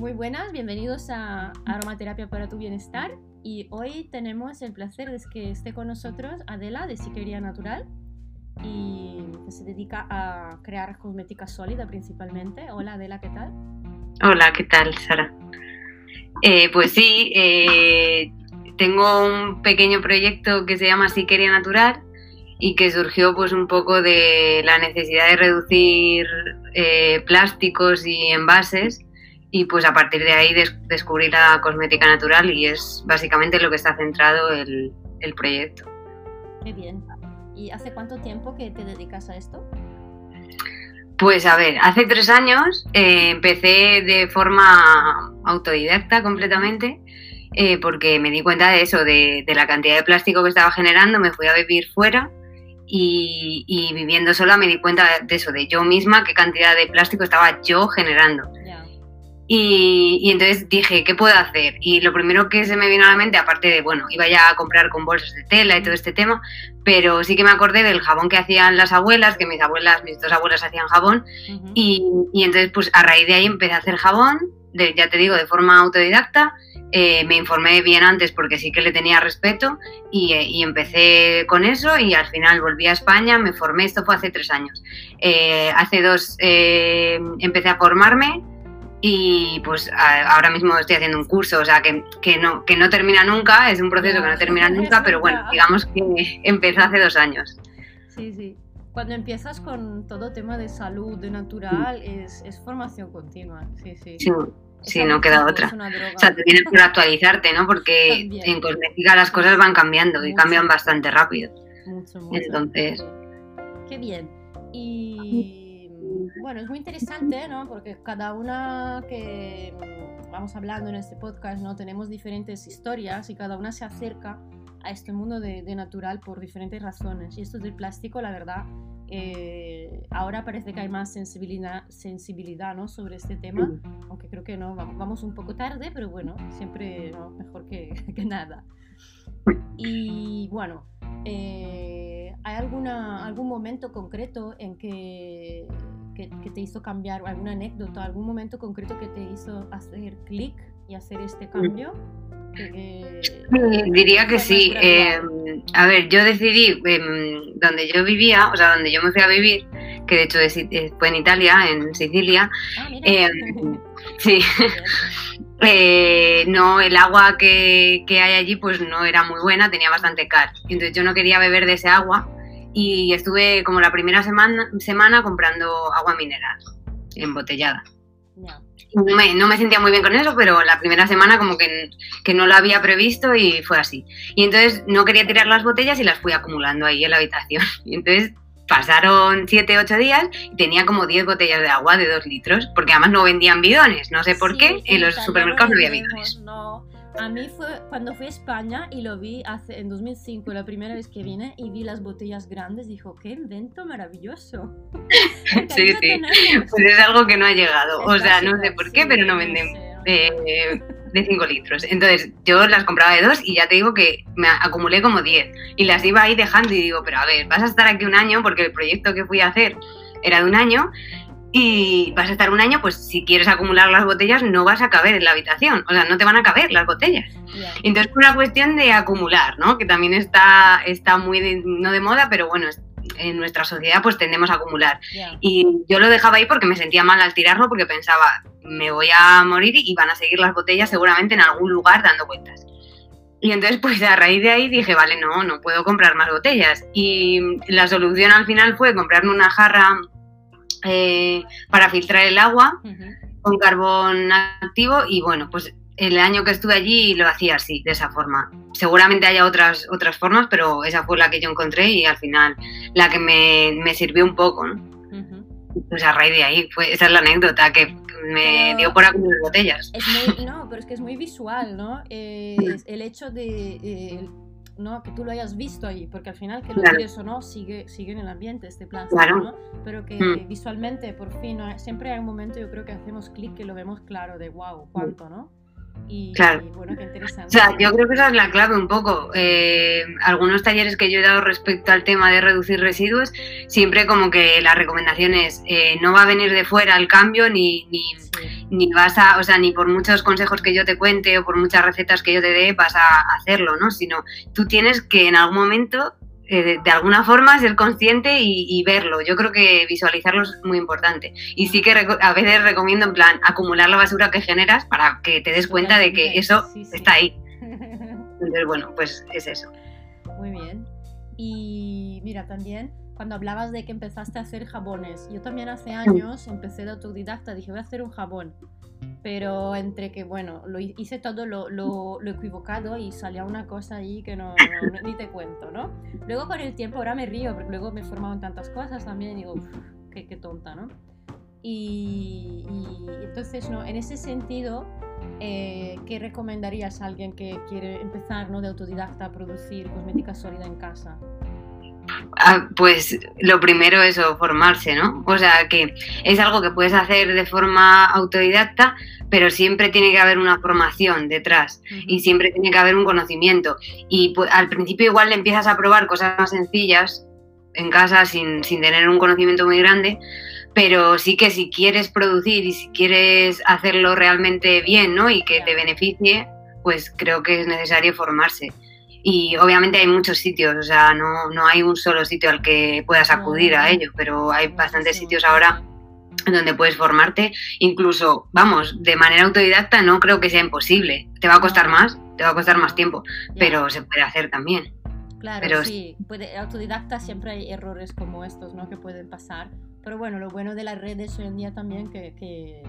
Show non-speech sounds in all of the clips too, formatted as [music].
Muy buenas, bienvenidos a Aromaterapia para tu Bienestar. Y hoy tenemos el placer de que esté con nosotros Adela de Siquería Natural y que se dedica a crear cosmética sólida principalmente. Hola Adela, ¿qué tal? Hola, ¿qué tal, Sara? Eh, pues sí, eh, tengo un pequeño proyecto que se llama Siquería Natural y que surgió pues un poco de la necesidad de reducir eh, plásticos y envases y pues a partir de ahí descubrí la cosmética natural y es básicamente lo que está centrado el, el proyecto. Qué bien. ¿Y hace cuánto tiempo que te dedicas a esto? Pues a ver, hace tres años eh, empecé de forma autodidacta completamente eh, porque me di cuenta de eso, de, de, la cantidad de plástico que estaba generando, me fui a vivir fuera y, viviendo sola me di cuenta de eso, de yo misma, qué cantidad de plástico estaba yo generando. Y, entonces dije, ¿qué puedo hacer? Y lo primero que se me vino a la mente, aparte de, bueno, iba ya a comprar con bolsas de tela y todo este tema, pero sí que me acordé del jabón que hacían las abuelas, que mis abuelas, mis dos abuelas hacían jabón, y, y, entonces pues a raíz de ahí empecé a hacer jabón, de, ya te digo, de forma autodidacta, eh, me informé bien antes porque sí que le tenía respeto y, eh, empecé con eso y al final volví a España, me formé, esto fue hace tres años. Eh, hace dos empecé a formarme y pues ahora mismo estoy haciendo un curso, o sea que, que, no, que no termina nunca, es un proceso que no termina [laughs] nunca, pero bueno, digamos que empezó hace dos años. Sí, sí. Cuando empiezas con todo tema de salud, de natural, es, es formación continua, sí, sí. sí. Sí, no queda otra. O sea, te tienes que actualizarte, ¿no? Porque en cosmética las cosas van cambiando y cambian bastante rápido. Mucho, mucho. Entonces. Qué bien. Y bueno, es muy interesante, ¿no? Porque cada una que vamos hablando en este podcast, ¿no? Tenemos diferentes historias y cada una se acerca a este mundo de, de natural por diferentes razones. Y esto del plástico, la verdad, eh, ahora parece que hay más sensibilidad, sensibilidad ¿no? sobre este tema, aunque creo que no, vamos un poco tarde, pero bueno, siempre mejor que, [laughs] que, nada. Y bueno, eh, ¿hay alguna, algún momento concreto en que, que, que, te hizo cambiar, alguna anécdota, algún momento concreto que te hizo hacer clic y hacer este cambio? Diría que sí. Eh, a ver, yo decidí em, donde yo vivía, o sea, donde yo me fui a vivir, que de hecho fue en Italia, en Sicilia. Ah, em, [laughs] sí. [laughs] Eh, no, el agua que, que, hay allí pues no era muy buena, tenía bastante cal. Entonces yo no quería beber de ese agua y estuve como la primera semana, semana comprando agua mineral embotellada no me, sentía muy bien con eso, pero la primera semana como que, no lo había previsto y fue así. Y entonces no quería tirar las botellas y las fui acumulando ahí en la habitación. [laughs] Y entonces pasaron 7, 8 días y tenía como 10 botellas de agua de 2 litros, porque además no vendían bidones, no sé por qué, en los supermercados no había bidones. A mí fue cuando fui a España y lo vi hace, en 2005, la primera vez que vine y vi las botellas grandes, dijo, qué invento maravilloso. [laughs] sí, sí, pues es algo que no ha llegado. o sea, no sé por qué, pero no venden de, de 5 litros. Entonces yo las compraba de 2 y ya te digo que me acumulé como 10 y las iba ahí dejando y digo, pero a ver, vas a estar aquí un año porque el proyecto que fui a hacer era de un año y vas a estar un año, pues si quieres acumular las botellas no vas a caber en la habitación, o sea, no te van a caber las botellas. Entonces es una cuestión de acumular, ¿no? Que también está, está muy, no de moda, pero bueno, en nuestra sociedad pues tendemos a acumular. Y yo lo dejaba ahí porque me sentía mal al tirarlo, porque pensaba, me voy a morir y van a seguir las botellas seguramente en algún lugar dando vueltas. Y entonces, [laughs] pues a raíz de ahí dije, vale, no, no puedo comprar más botellas. Y la solución al final fue comprarme una jarra eh, para filtrar el agua con carbón activo y bueno, pues el año que estuve allí lo hacía así, de esa forma. Seguramente haya otras, otras formas, pero esa fue la que yo encontré y al final la que me, sirvió un poco, ¿no? Pues a raíz de ahí, fue, esa es la anécdota que me dio por acumular botellas. no, pero es que es muy visual, ¿no? Eh, el hecho de eh, ¿no? que tú lo hayas visto ahí, porque al final que lo claro. o no, sigue, sigue en el ambiente este plan, ¿no? pero que mm. visualmente por fin, siempre hay un momento yo creo que hacemos clic que lo vemos claro de wow, cuánto, ¿no? Y, claro. bueno, qué interesante. O sea, yo creo que esa es la clave un poco. Eh, algunos talleres que yo he dado respecto al tema de reducir residuos, siempre como que la recomendación es eh, no va a venir de fuera el cambio ni, ni, ni vas a, o sea, ni por muchos consejos que yo te cuente o por muchas recetas que yo te dé vas a hacerlo, ¿no? Sino tú tienes que en algún momento eh, de, alguna forma ser consciente y, verlo. Yo creo que visualizarlo es muy importante. Y sí que a veces recomiendo en plan acumular la basura que generas para que te des cuenta de que eso está ahí. [laughs] Entonces, bueno, pues es eso. Muy bien. Y mira, también cuando hablabas de que empezaste a hacer jabones, yo también hace años empecé de autodidacta, dije voy a hacer un jabón pero entre que, bueno, lo hice todo lo, lo, equivocado y salía una cosa ahí que no, ni te cuento, ¿no? Luego con el tiempo ahora me río, porque luego me he formado en tantas cosas también y digo, qué, qué, tonta, ¿no? Y, entonces, ¿no? En ese sentido, eh, ¿qué recomendarías a alguien que quiere empezar, ¿no? De autodidacta a producir cosmética sólida en casa? Ah, pues lo primero es formarse, ¿no? O sea, que es algo que puedes hacer de forma autodidacta, pero siempre tiene que haber una formación detrás y siempre tiene que haber un conocimiento. Y pues, al principio igual le empiezas a probar cosas más sencillas en casa sin, tener un conocimiento muy grande, pero sí que si quieres producir y si quieres hacerlo realmente bien, ¿no? Y que te beneficie, pues creo que es necesario formarse y obviamente hay muchos sitios, o sea, no, no hay un solo sitio al que puedas acudir a ello, pero hay bastantes sitios ahora donde puedes formarte, incluso, vamos, de manera autodidacta no creo que sea imposible, te va a costar más, te va a costar más tiempo, pero se puede hacer también. Claro, pero... sí, puede, autodidacta siempre hay errores como estos, ¿no? Que pueden pasar, pero bueno, lo bueno de las redes hoy en día también que, que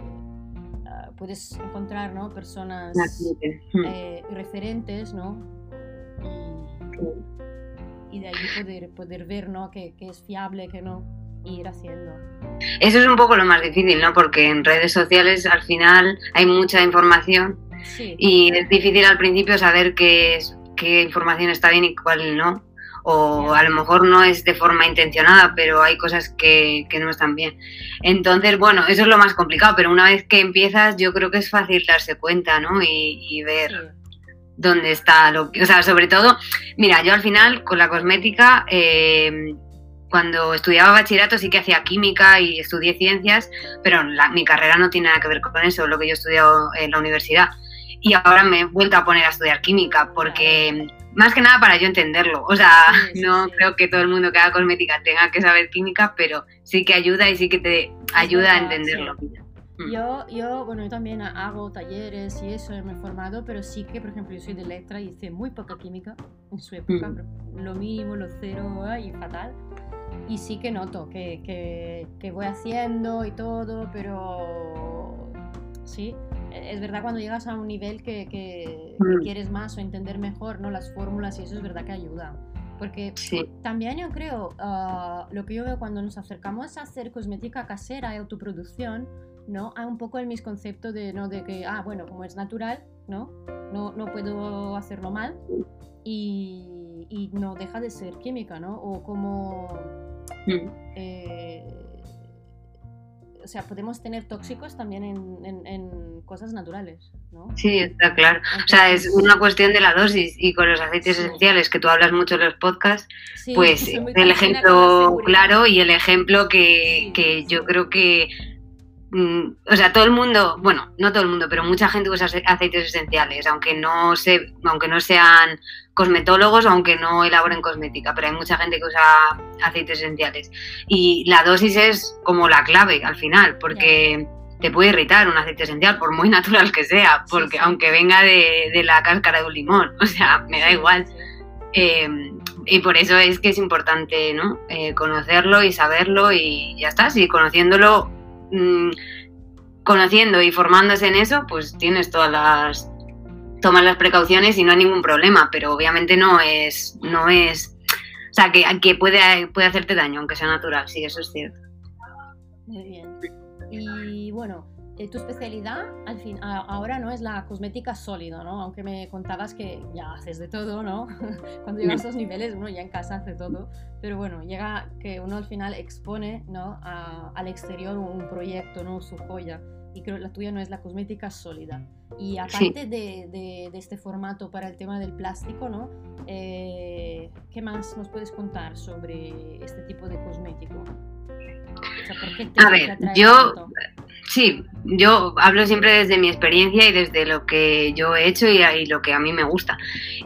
ah, puedes encontrar, ¿no? Personas eh, referentes, ¿no? Y, de ahí poder, poder ver ¿no? que, es fiable, que no, ir haciendo. Eso es un poco lo más difícil, ¿no? Porque en redes sociales al final hay mucha información y es difícil al principio saber qué, es, qué información está bien y cuál no. O a lo mejor no es de forma intencionada, pero hay cosas que, que, no están bien. Entonces, bueno, eso es lo más complicado, pero una vez que empiezas yo creo que es fácil darse cuenta, ¿no? Y, ver dónde está lo que, o sea, sobre todo, mira, yo al final con la cosmética, eh, cuando estudiaba bachillerato sí que hacía química y estudié ciencias, pero mi carrera no tiene nada que ver con eso, lo que yo he estudiado en la universidad. Y ahora me he vuelto a poner a estudiar química porque más que nada para yo entenderlo. O sea, no creo que todo el mundo que haga cosmética tenga que saber química, pero sí que ayuda y sí que te ayuda a entenderlo. Yo, yo, bueno, yo también hago talleres y eso, me he formado, pero sí que, por ejemplo, yo soy de letra y hice muy poca química en su época, mm. lo mismo, lo cero y fatal. Y sí que noto que, que, que voy haciendo y todo, pero sí, es verdad cuando llegas a un nivel que, que, mm. quieres más o entender mejor ¿no? las fórmulas y eso es verdad que ayuda. Porque también yo creo, ah, lo que yo veo cuando nos acercamos a hacer cosmética casera y autoproducción, ¿no? Hay un poco el misconcepto de, ¿no? de que, ah, bueno, como es natural, ¿no? No, no puedo hacerlo mal y, y, no deja de ser química, ¿no? O como... Mm. Eh, o sea, podemos tener tóxicos también en, en, cosas naturales, ¿no? Sí, está claro. o sea, es una cuestión de la dosis y con los aceites esenciales que tú hablas mucho en los podcasts, pues el ejemplo claro y el ejemplo que, que yo creo que Mm, o sea, todo el mundo, bueno, no todo el mundo, pero mucha gente usa aceites esenciales, aunque no se, aunque no sean cosmetólogos aunque no elaboren cosmética, pero hay mucha gente que usa aceites esenciales. Y la dosis es como la clave al final, porque te puede irritar un aceite esencial, por muy natural que sea, porque aunque venga de, la cáscara de un limón, [laughs] o sea, me da igual. Em, y por eso es que es importante, ¿no? Eh, conocerlo y saberlo y ya está. Si conociéndolo Mm, conociendo y formándose en eso, pues tienes todas las tomas las precauciones y no hay ningún problema, pero obviamente no es no es o sea, que, que puede, puede hacerte daño, aunque sea natural, sí, eso es cierto. Muy bien. Y bueno, eh, tu especialidad al fin, ahora no es la cosmética sólida, ¿no? Aunque me contabas que ya haces de todo, ¿no? [laughs] Cuando llegas a esos niveles uno ya en casa hace todo, pero bueno, llega que uno al final expone, ¿no? al exterior un proyecto, ¿no? Su joya. Y creo que la tuya no es la cosmética sólida. Y aparte de, de, este formato para el tema del plástico, ¿no? Eh, ¿Qué más nos puedes contar sobre este tipo de cosmético? A ver, yo, sí, yo hablo siempre desde mi experiencia y desde lo que yo he hecho y, lo que a mí me gusta.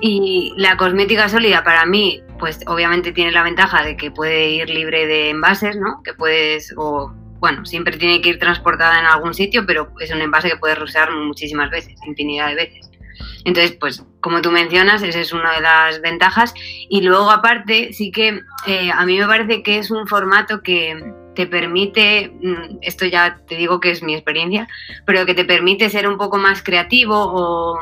Y la cosmética sólida para mí, pues obviamente tiene la ventaja de que puede ir libre de envases, ¿no? Que puedes, o bueno, siempre tiene que ir transportada en algún sitio, pero es un envase que puedes usar muchísimas veces, infinidad de veces. Entonces, pues como tú mencionas, esa es una de las ventajas. Y luego aparte, sí que eh, a mí me parece que es un formato que te permite, mm, esto ya te digo que es mi experiencia, pero que te permite ser un poco más creativo o...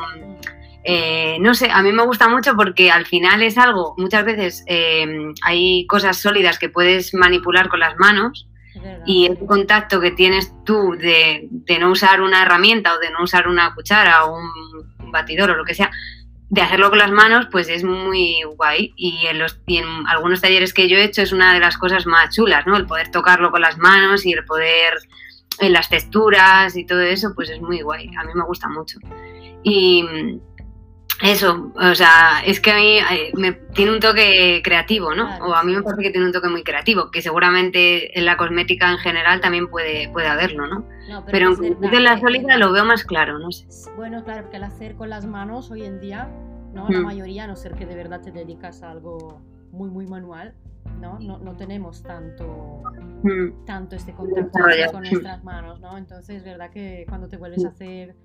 Eh, no sé, a mí me gusta mucho porque al final es algo, muchas veces eh, hay cosas sólidas que puedes manipular con las manos y el contacto que tienes tú de, no usar una herramienta o de no usar una cuchara o un batidor o lo que sea, de hacerlo con las manos, pues es muy guay. Y en, los, y en algunos talleres que yo he hecho es una de las cosas más chulas, ¿no? El poder tocarlo con las manos y el poder en las texturas y todo eso, pues es muy guay. A mí me gusta mucho. Y eso, o sea, es que a mí eh, me, tiene un toque creativo, ¿no? o a mí me parece que tiene un toque muy creativo, que seguramente en la cosmética en general también puede, puede haberlo, ¿no? pero, en la sólida lo veo más claro, no sé. Bueno, claro, porque el hacer con las manos hoy en día, ¿no? La mm. mayoría, a no ser que de verdad te dedicas a algo muy, muy manual, ¿no? No, no tenemos tanto, mm. tanto este contacto con nuestras manos, ¿no? Entonces, es verdad que cuando te vuelves a hacer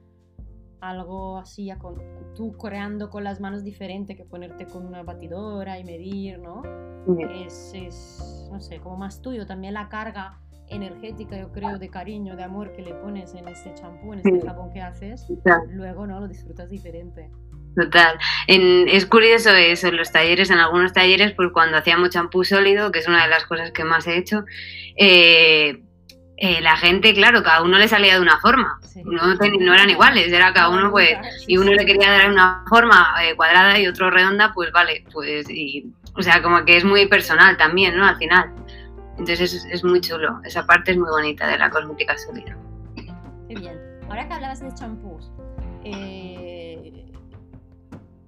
algo así, tú creando con las manos diferente que ponerte con una batidora y medir, ¿no? Es, es, no sé, como más tuyo. También la carga energética, yo creo, de cariño, de amor que le pones en este champú, en este jabón que haces, luego no lo disfrutas diferente. Total. es curioso eso, en los talleres, en algunos talleres, pues cuando hacíamos champú sólido, que es una de las cosas que más he hecho, eh, eh, la gente, claro, cada uno le salía de una forma, no, no, eran iguales, era cada uno, pues, y uno le quería dar una forma eh, cuadrada y otro redonda, pues vale, pues, y, o sea, como que es muy personal también, ¿no? Al final. Entonces es, muy chulo, esa parte es muy bonita de la cosmética sólida. Qué bien. Ahora que hablabas de champús, eh,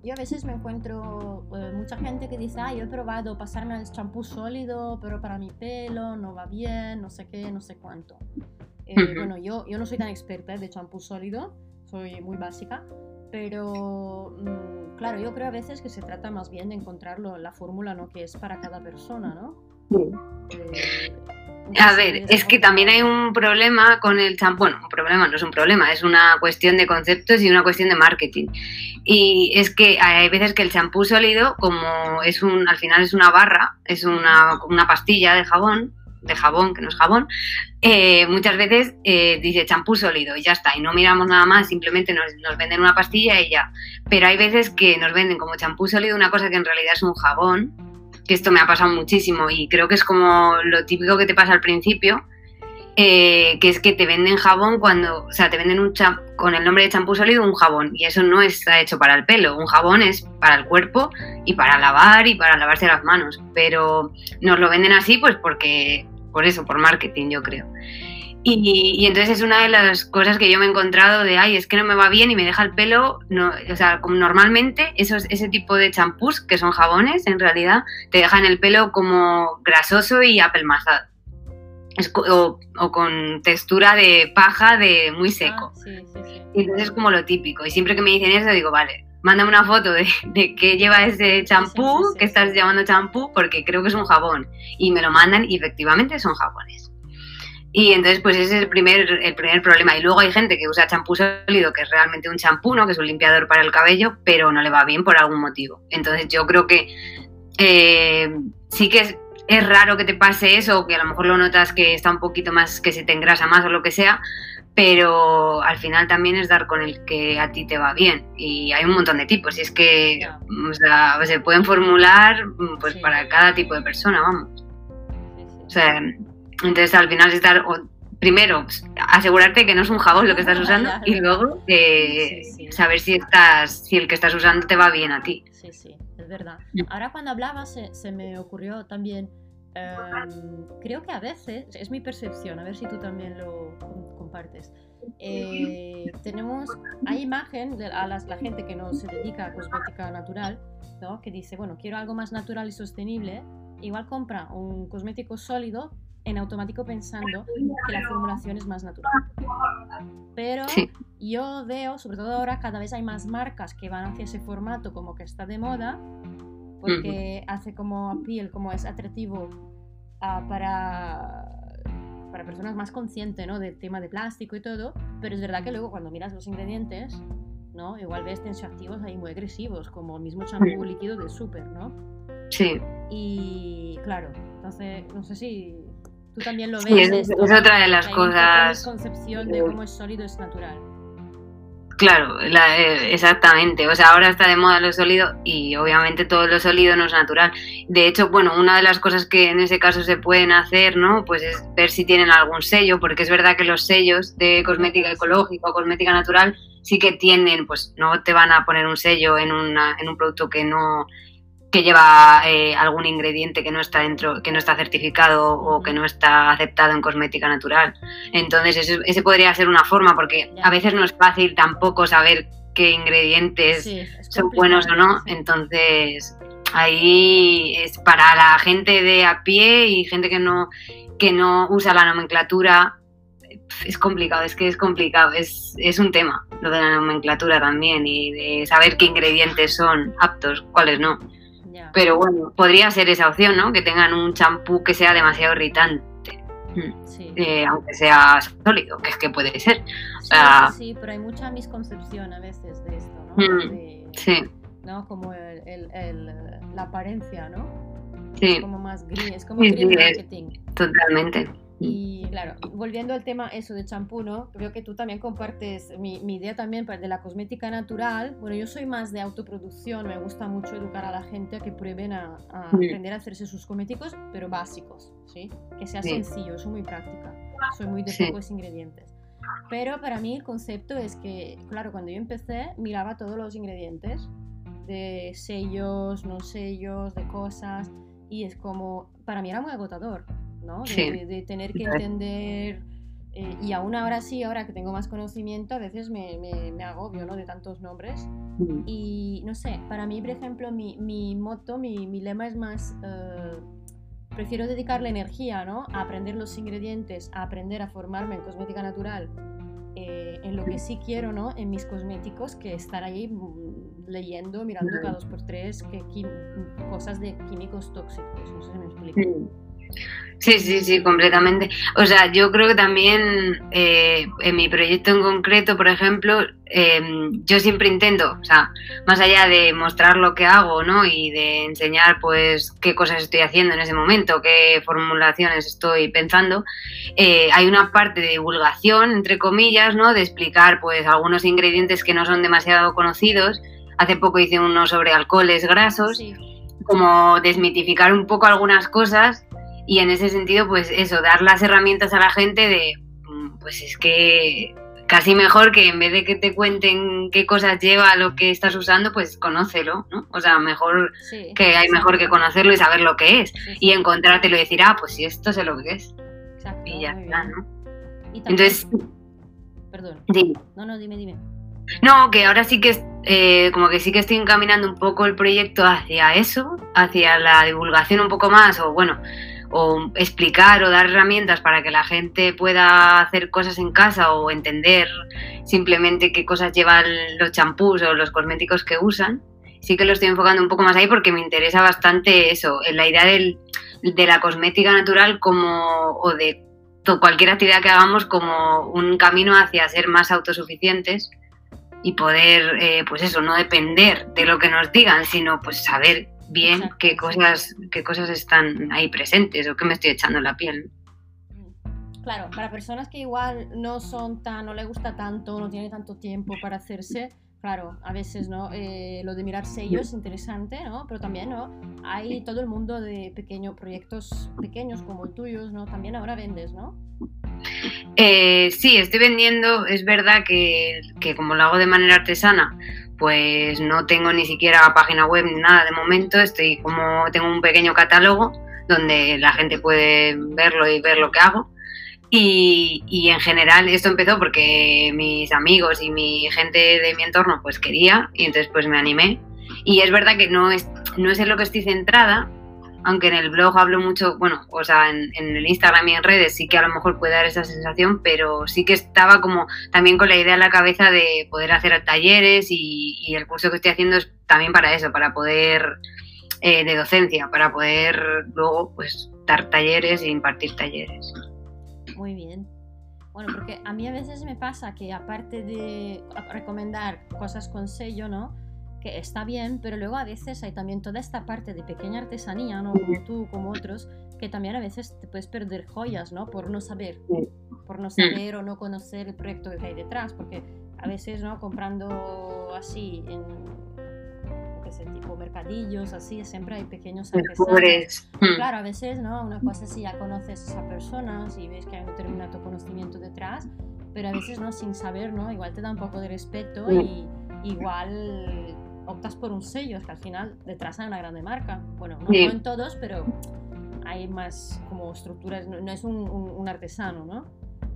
yo a veces me encuentro eh, mucha gente que dice, ah, yo he probado pasarme el champú sólido, pero para mi pelo no va bien, no sé qué, no sé cuánto. Eh, bueno, yo, yo no soy tan experta de champú sólido, soy muy básica, pero mm, claro, yo creo a veces que se trata más bien de encontrar la fórmula ¿no? que es para cada persona, ¿no? A ver, es que también hay un problema con el champú. Bueno, un problema no es un problema, es una cuestión de conceptos y una cuestión de marketing. Y es que hay veces que el champú sólido, como es un, al final es una barra, es una, pastilla de jabón, de jabón, que no es jabón, eh, muchas veces eh, dice champú sólido y ya está, y no miramos nada más, simplemente nos, nos, venden una pastilla y ya. Pero hay veces que nos venden como champú sólido una cosa que en realidad es un jabón esto me ha pasado muchísimo y creo que es como lo típico que te pasa al principio, eh, que es que te venden jabón cuando, o sea, te venden un con el nombre de champú sólido un jabón y eso no está hecho para el pelo, un jabón es para el cuerpo y para lavar y para lavarse las manos, pero nos lo venden así pues porque, por eso, por marketing yo creo. Y, entonces es una de las cosas que yo me he encontrado de, ay, es que no me va bien y me deja el pelo, no, o sea, como normalmente esos, ese tipo de champús, que son jabones en realidad, te dejan el pelo como grasoso y apelmazado. o, con textura de paja de muy seco. Ah, y entonces es como lo típico. Y siempre que me dicen eso digo, vale, mándame una foto de, de qué lleva ese champú, que estás llamando champú, porque creo que es un jabón. Y me lo mandan y efectivamente son jabones. Y entonces, pues ese es el primer, el primer problema. Y luego hay gente que usa champú sólido, que es realmente un champú, ¿no? Que es un limpiador para el cabello, pero no le va bien por algún motivo. Entonces yo creo que eh, sí que es, es, raro que te pase eso, que a lo mejor lo notas que está un poquito más, que se te engrasa más o lo que sea, pero al final también es dar con el que a ti te va bien. Y hay un montón de tipos, y es que o sea, se pueden formular pues para cada tipo de persona, vamos. O sea, entonces al final es dar, primero, asegurarte que no es un jabón lo que estás usando [laughs] y luego eh, saber si estás, si el que estás usando te va bien a ti. Sí, sí, es verdad. Ahora cuando hablabas se, me ocurrió también, em, creo que a veces, es mi percepción, a ver si tú también lo compartes. Eh, tenemos, hay imagen de a las, la gente que no se dedica a cosmética natural, ¿no? que dice, bueno, quiero algo más natural y sostenible, igual compra un cosmético sólido en automático pensando que la formulación es más natural. Pero yo veo, sobre todo ahora, cada vez hay más marcas que van hacia ese formato como que está de moda, porque hace como piel, como es atractivo ah, para, para personas más conscientes ¿no? del tema de plástico y todo, pero es verdad que luego cuando miras los ingredientes, ¿no? igual ves tensioactivos ahí muy agresivos, como el mismo champú líquido del súper, ¿no? Sí. Y claro, entonces no sé si tú también lo ves. Sí, es, otra de las cosas. concepción de cómo es sólido es natural. Claro, eh, exactamente. O sea, ahora está de moda lo sólido y obviamente todo lo sólido no es natural. De hecho, bueno, una de las cosas que en ese caso se pueden hacer, ¿no? Pues es ver si tienen algún sello, porque es verdad que los sellos de cosmética ecológica o cosmética natural sí que tienen, pues no te van a poner un sello en, una, en un producto que no que lleva eh, algún ingrediente que no está dentro, que no está certificado o que no está aceptado en cosmética natural. Entonces, ese, podría ser una forma, porque a veces no es fácil tampoco saber qué ingredientes son buenos o no. Entonces, ahí es para la gente de a pie y gente que no, que no usa la nomenclatura. Es complicado, es que es complicado, es, es un tema lo de la nomenclatura también y de saber qué ingredientes son aptos, cuáles no. Pero bueno, podría ser esa opción, ¿no? Que tengan un champú que sea demasiado irritante. Mm. Eh, aunque sea sólido, que es que puede ser. sí, pero hay mucha misconcepción a veces de esto, ¿no? Mm, sí. ¿no? Como la apariencia, ¿no? Sí. Es como más gris, es como green marketing. Totalmente. Y claro, volviendo al tema eso de champú, ¿no? Creo que tú también compartes mi, mi, idea también de la cosmética natural. Bueno, yo soy más de autoproducción, me gusta mucho educar a la gente a que prueben a, aprender a hacerse sus cosméticos, pero básicos, ¿sí? Que sea sencillo, soy muy práctica, soy muy de pocos ingredientes. Pero para mí el concepto es que, claro, cuando yo empecé miraba todos los ingredientes de sellos, no sellos, de cosas, y es como, para mí era muy agotador ¿no? De, tener que entender. Eh, y aún ahora sí, ahora que tengo más conocimiento, a veces me, me, agobio, ¿no? De tantos nombres. Mm. Y no sé, para mí, por ejemplo, mi, mi moto, mi, mi, lema es más. Eh, prefiero dedicarle energía, ¿no? A aprender los ingredientes, a aprender a formarme en cosmética natural, eh, en lo que sí quiero, ¿no? En mis cosméticos, que estar ahí mm, leyendo, mirando cada dos por tres que, cosas de químicos tóxicos. No sé si me explico. Mm. Sí, sí, sí, completamente. O sea, yo creo que también eh, en mi proyecto en concreto, por ejemplo, em, yo siempre intento, o sea, más allá de mostrar lo que hago, ¿no? Y de enseñar, pues, qué cosas estoy haciendo en ese momento, qué formulaciones estoy pensando, eh, hay una parte de divulgación, entre comillas, ¿no? De explicar, pues, algunos ingredientes que no son demasiado conocidos. Hace poco hice uno sobre alcoholes grasos, como desmitificar un poco algunas cosas y en ese sentido, pues eso, dar las herramientas a la gente de, mm, pues es que casi mejor que en vez de que te cuenten qué cosas lleva lo que estás usando, pues conócelo, ¿no? O sea, mejor que hay mejor que conocerlo y saber lo que es. y encontrártelo y decir, ah, pues sí, esto sé lo que es. Exacto, y ya está, ¿no? Entonces... Perdón. No, no, dime, dime. No, que ahora sí que eh, como que sí que estoy encaminando un poco el proyecto hacia eso, hacia la divulgación un poco más, o bueno, o explicar o dar herramientas para que la gente pueda hacer cosas en casa o entender simplemente qué cosas llevan los champús o los cosméticos que usan. Sí que lo estoy enfocando un poco más ahí porque me interesa bastante eso, la idea de la cosmética natural como o de cualquier actividad que hagamos como un camino hacia ser más autosuficientes y poder, eh, pues eso, no depender de lo que nos digan, sino pues saber bien qué cosas, qué cosas están ahí presentes o qué me estoy echando en la piel. Mm. Claro, para personas que igual no son tan, no le gusta tanto, no tiene tanto tiempo para hacerse, claro, a veces, ¿no? Eh, lo de mirar sellos es interesante, ¿no? Pero también, ¿no? Hay todo el mundo de pequeños proyectos pequeños como el tuyo, ¿no? También ahora vendes, ¿no? Eh, sí, estoy vendiendo, es verdad que, que como lo hago de manera artesana, pues no tengo ni siquiera página web ni nada de momento, estoy como tengo un pequeño catálogo donde la gente puede verlo y ver lo que hago. Y, en general esto empezó porque mis amigos y mi gente de mi entorno pues quería y entonces pues me animé. Y es verdad que no es, no es en lo que estoy centrada, aunque en el blog hablo mucho, bueno, o sea, en, el Instagram y en redes sí que a lo mejor puede dar esa sensación, pero sí que estaba como también con la idea en la cabeza de poder hacer talleres y, el curso que estoy haciendo es también para eso, para poder, eh, de docencia, para poder luego pues dar talleres e impartir talleres. Muy bien. Bueno, porque a mí a veces me pasa que aparte de recomendar cosas con sello, ¿no? Que está bien, pero luego a veces hay también toda esta parte de pequeña artesanía, ¿no? Como tú, como otros, que también a veces te puedes perder joyas, ¿no? Por no saber, por no saber o no conocer el proyecto que hay detrás, porque a veces, ¿no? Comprando así en, sé, tipo mercadillos, así, siempre hay pequeños artesanos. Mm. Claro, a veces, ¿no? Una cosa si ya conoces a esa persona, si ves que hay un determinado conocimiento detrás, pero a veces, ¿no? Sin saber, ¿no? Igual te da un poco de respeto y igual optas por un sello, es que al final detrás hay una grande marca. Bueno, no, en todos, pero hay más como estructuras, no, es un, artesano, ¿no?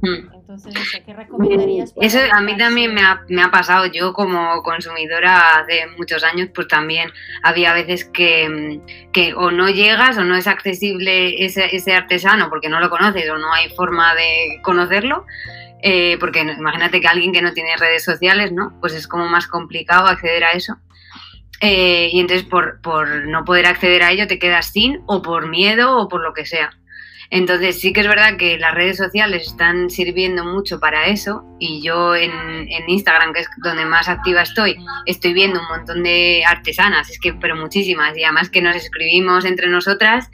Hmm. Entonces, ¿qué recomendarías? Eso a mí también me ha, me ha, pasado. Yo como consumidora de muchos años, pues también había veces que, que o no llegas o no es accesible ese, ese, artesano porque no lo conoces o no hay forma de conocerlo. Eh, porque imagínate que alguien que no tiene redes sociales, ¿no? Pues es como más complicado acceder a eso. Eh, y entonces por, por, no poder acceder a ello te quedas sin o por miedo o por lo que sea. Entonces sí que es verdad que las redes sociales están sirviendo mucho para eso y yo en, en, Instagram, que es donde más activa estoy, estoy viendo un montón de artesanas, es que pero muchísimas y además que nos escribimos entre nosotras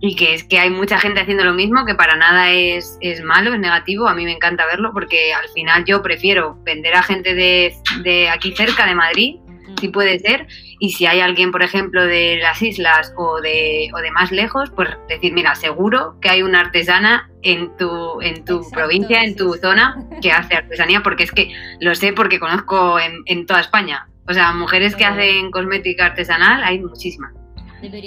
y que es que hay mucha gente haciendo lo mismo, que para nada es, es malo, es negativo, a mí me encanta verlo porque al final yo prefiero vender a gente de, de aquí cerca de Madrid si puede ser. Y si hay alguien, por ejemplo, de las islas o de, o de más lejos, pues decir, mira, seguro que hay una artesana en tu, en tu provincia, en tu zona, [laughs] que hace artesanía, porque es que lo sé porque conozco en, en toda España. O sea, mujeres que hacen cosmética artesanal hay muchísimas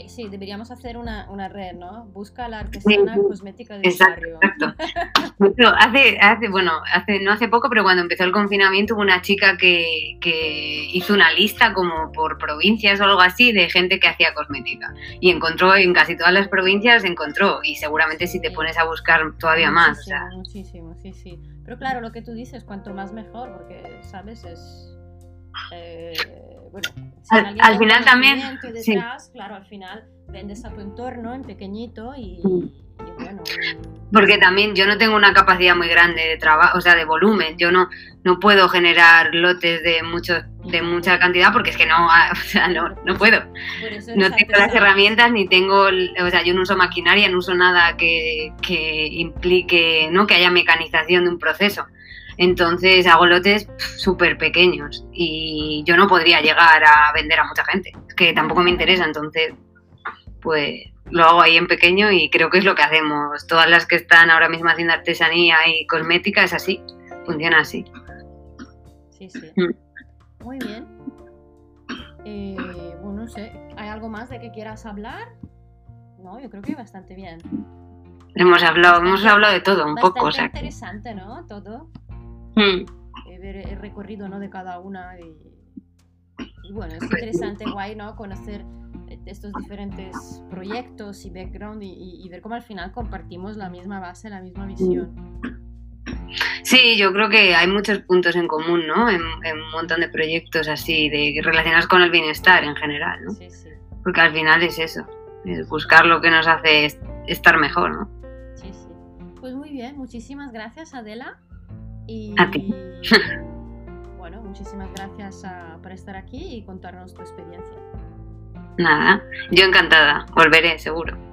sí, deberíamos hacer una, una, red, ¿no? Busca la artesana cosmética del barrio. Exacto. hace, hace, bueno, hace, no hace poco, pero cuando empezó el confinamiento hubo una chica que, que hizo una lista como por provincias o algo así de gente que hacía cosmética. Y encontró en casi todas las provincias, encontró. Y seguramente si te pones a buscar todavía más. Muchísimo, sí, sí. Pero claro, lo que tú dices, cuanto más mejor, porque, ¿sabes? Es... Eh, bueno, al, final también. Claro, al final vendes a tu entorno en pequeñito y, bueno. Porque también yo no tengo una capacidad muy grande de trabajo, o sea, de volumen. Yo no, no puedo generar lotes de mucho, de mucha cantidad porque es que no, [laughs] o sea, no, no puedo. No tengo las herramientas ni tengo, o sea, yo no uso maquinaria, no uso nada que, que implique, ¿no? Que haya mecanización de un proceso. Entonces hago lotes súper pequeños y yo no podría llegar a vender a mucha gente, que tampoco me interesa, entonces pues lo hago ahí en pequeño y creo que es lo que hacemos. Todas las que están ahora mismo haciendo artesanía y cosmética es así, funciona así. Sí, sí. Mm. Muy bien. Eh, bueno, no sé, ¿hay algo más de que quieras hablar? No, yo creo que bastante bien. Hemos hablado, hemos hablado de todo un poco. O sea, interesante, ¿no? Todo. Eh, ver el recorrido ¿no? de cada una y, bueno, es interesante, guay, ¿no? Conocer eh, estos diferentes proyectos y background y, ver cómo al final compartimos la misma base, la misma visión. Sí, yo creo que hay muchos puntos en común, ¿no? En, un montón de proyectos así, de relacionados con el bienestar en general, ¿no? Sí, sí. Porque al final es eso, es buscar lo que nos hace estar mejor, ¿no? Sí, sí. Pues muy bien, muchísimas gracias, Adela. Y, [laughs] bueno, muchísimas gracias ah, por estar aquí y contarnos tu experiencia. Nada, yo encantada, volveré seguro.